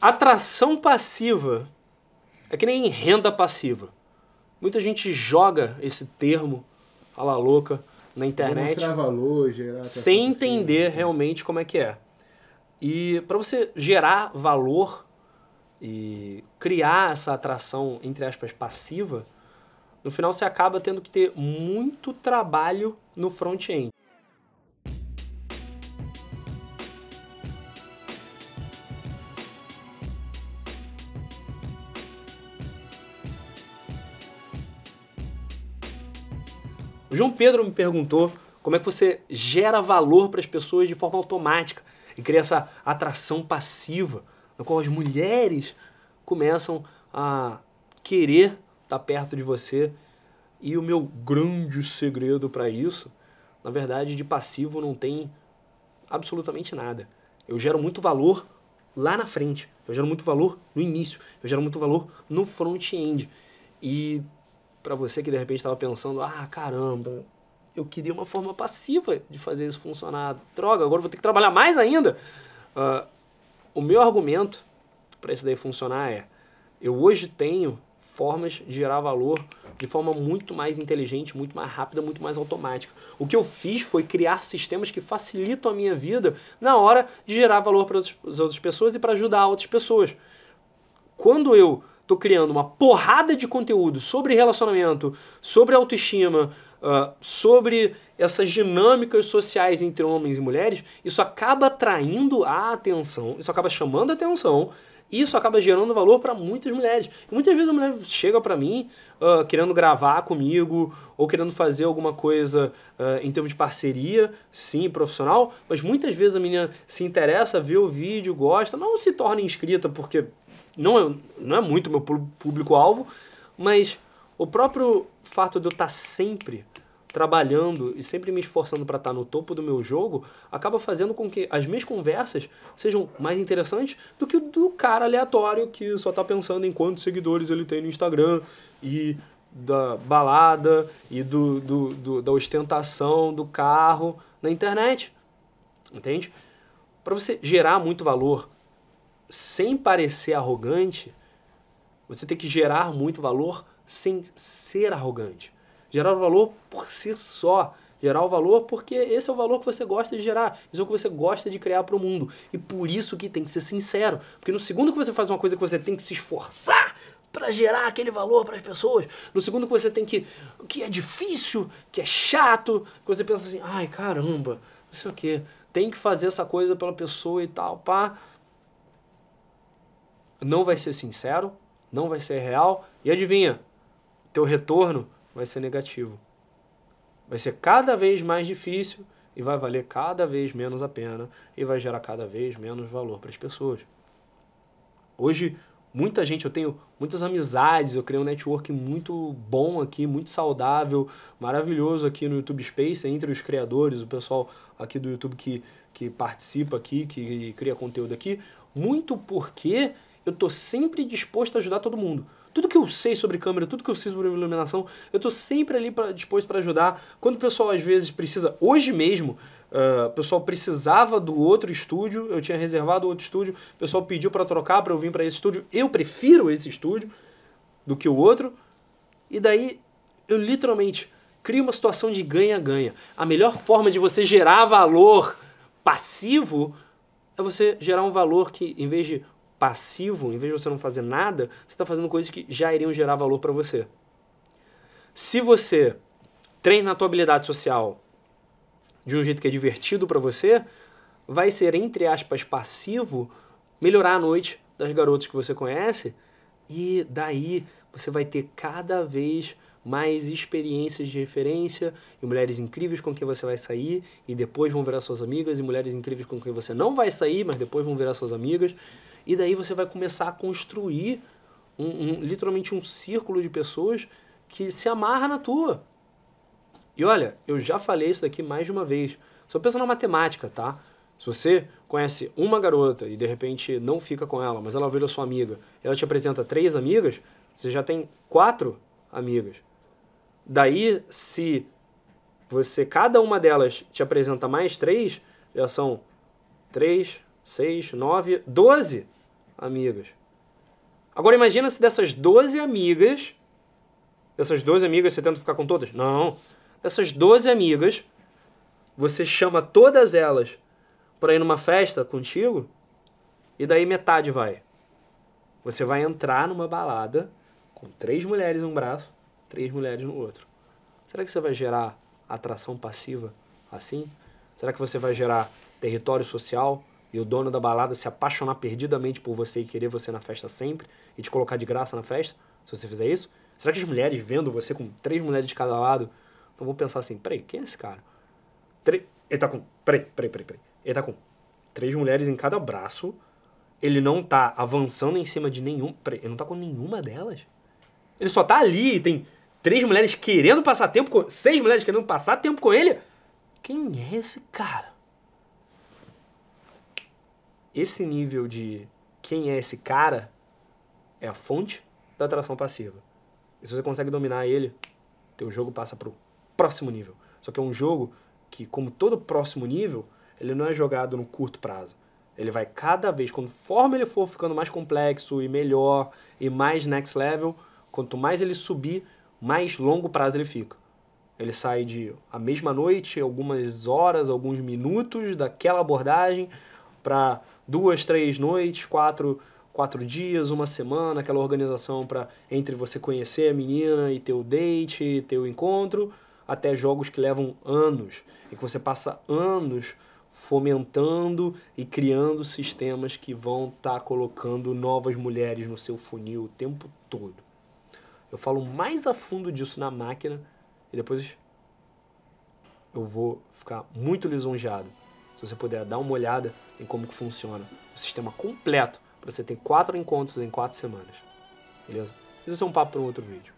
Atração passiva é que nem renda passiva. Muita gente joga esse termo, a la louca, na internet, valor, gerar sem entender realmente como é que é. E para você gerar valor e criar essa atração, entre aspas, passiva, no final você acaba tendo que ter muito trabalho no front-end. O João Pedro me perguntou como é que você gera valor para as pessoas de forma automática e cria essa atração passiva, na qual as mulheres começam a querer estar perto de você. E o meu grande segredo para isso, na verdade, de passivo não tem absolutamente nada. Eu gero muito valor lá na frente, eu gero muito valor no início, eu gero muito valor no front-end. E para você que de repente estava pensando, ah, caramba, eu queria uma forma passiva de fazer isso funcionar. Droga, agora vou ter que trabalhar mais ainda. Uh, o meu argumento para isso daí funcionar é: eu hoje tenho formas de gerar valor de forma muito mais inteligente, muito mais rápida, muito mais automática. O que eu fiz foi criar sistemas que facilitam a minha vida na hora de gerar valor para as outras pessoas e para ajudar outras pessoas. Quando eu tô criando uma porrada de conteúdo sobre relacionamento, sobre autoestima, uh, sobre essas dinâmicas sociais entre homens e mulheres, isso acaba atraindo a atenção, isso acaba chamando a atenção, e isso acaba gerando valor para muitas mulheres. E muitas vezes a mulher chega para mim uh, querendo gravar comigo ou querendo fazer alguma coisa uh, em termos de parceria, sim, profissional, mas muitas vezes a menina se interessa, vê o vídeo, gosta, não se torna inscrita porque não é, não é muito meu público-alvo, mas o próprio fato de eu estar sempre trabalhando e sempre me esforçando para estar no topo do meu jogo, acaba fazendo com que as minhas conversas sejam mais interessantes do que o do cara aleatório que só está pensando em quantos seguidores ele tem no Instagram e da balada e do, do, do da ostentação do carro na internet. Entende? Para você gerar muito valor sem parecer arrogante, você tem que gerar muito valor sem ser arrogante. Gerar o valor por si só. Gerar o valor porque esse é o valor que você gosta de gerar. Isso é o que você gosta de criar para o mundo. E por isso que tem que ser sincero. Porque no segundo que você faz uma coisa que você tem que se esforçar para gerar aquele valor para as pessoas, no segundo que você tem que. que é difícil, que é chato, que você pensa assim, ai caramba, não sei o que, tem que fazer essa coisa pela pessoa e tal, pá não vai ser sincero, não vai ser real e adivinha, teu retorno vai ser negativo. Vai ser cada vez mais difícil e vai valer cada vez menos a pena e vai gerar cada vez menos valor para as pessoas. Hoje, muita gente, eu tenho muitas amizades, eu criei um network muito bom aqui, muito saudável, maravilhoso aqui no YouTube Space, entre os criadores, o pessoal aqui do YouTube que, que participa aqui, que cria conteúdo aqui, muito porque eu tô sempre disposto a ajudar todo mundo. Tudo que eu sei sobre câmera, tudo que eu sei sobre iluminação, eu tô sempre ali pra, disposto para ajudar. Quando o pessoal às vezes precisa, hoje mesmo, uh, o pessoal precisava do outro estúdio, eu tinha reservado outro estúdio, o pessoal pediu para trocar para eu vir para esse estúdio. Eu prefiro esse estúdio do que o outro. E daí eu literalmente crio uma situação de ganha-ganha. A melhor forma de você gerar valor passivo é você gerar um valor que, em vez de passivo, em vez de você não fazer nada, você está fazendo coisas que já iriam gerar valor para você. Se você treina a tua habilidade social de um jeito que é divertido para você, vai ser, entre aspas, passivo melhorar a noite das garotas que você conhece e daí você vai ter cada vez mais experiências de referência e mulheres incríveis com quem você vai sair e depois vão virar suas amigas e mulheres incríveis com quem você não vai sair, mas depois vão virar suas amigas. E daí você vai começar a construir um, um, literalmente um círculo de pessoas que se amarra na tua. E olha, eu já falei isso daqui mais de uma vez. Só pensa na matemática, tá? Se você conhece uma garota e de repente não fica com ela, mas ela vira sua amiga, ela te apresenta três amigas, você já tem quatro amigas. Daí, se você, cada uma delas te apresenta mais três, já são três, seis, nove, doze amigas. Agora imagina se dessas 12 amigas, dessas 12 amigas você tenta ficar com todas? Não. Dessas 12 amigas, você chama todas elas para ir numa festa contigo e daí metade vai. Você vai entrar numa balada com três mulheres num braço, três mulheres no outro. Será que você vai gerar atração passiva assim? Será que você vai gerar território social e o dono da balada se apaixonar perdidamente por você e querer você na festa sempre e te colocar de graça na festa, se você fizer isso? Será que as mulheres vendo você com três mulheres de cada lado, então vão pensar assim, peraí, quem é esse cara? Tre ele tá com, peraí, peraí, peraí, peraí. Ele tá com três mulheres em cada braço, ele não tá avançando em cima de nenhum, peraí, ele não tá com nenhuma delas? Ele só tá ali e tem três mulheres querendo passar tempo com, seis mulheres querendo passar tempo com ele? Quem é esse cara? Esse nível de quem é esse cara é a fonte da atração passiva. E se você consegue dominar ele, teu jogo passa pro próximo nível. Só que é um jogo que, como todo próximo nível, ele não é jogado no curto prazo. Ele vai cada vez, conforme ele for ficando mais complexo e melhor e mais next level, quanto mais ele subir, mais longo prazo ele fica. Ele sai de a mesma noite, algumas horas, alguns minutos daquela abordagem para duas, três noites, quatro, quatro dias, uma semana, aquela organização para entre você conhecer a menina e ter o date, ter o encontro, até jogos que levam anos e que você passa anos fomentando e criando sistemas que vão estar tá colocando novas mulheres no seu funil o tempo todo. Eu falo mais a fundo disso na máquina e depois eu vou ficar muito lisonjeado se você puder dar uma olhada em como que funciona o sistema completo para você ter quatro encontros em quatro semanas. Beleza? Esse é um papo para um outro vídeo.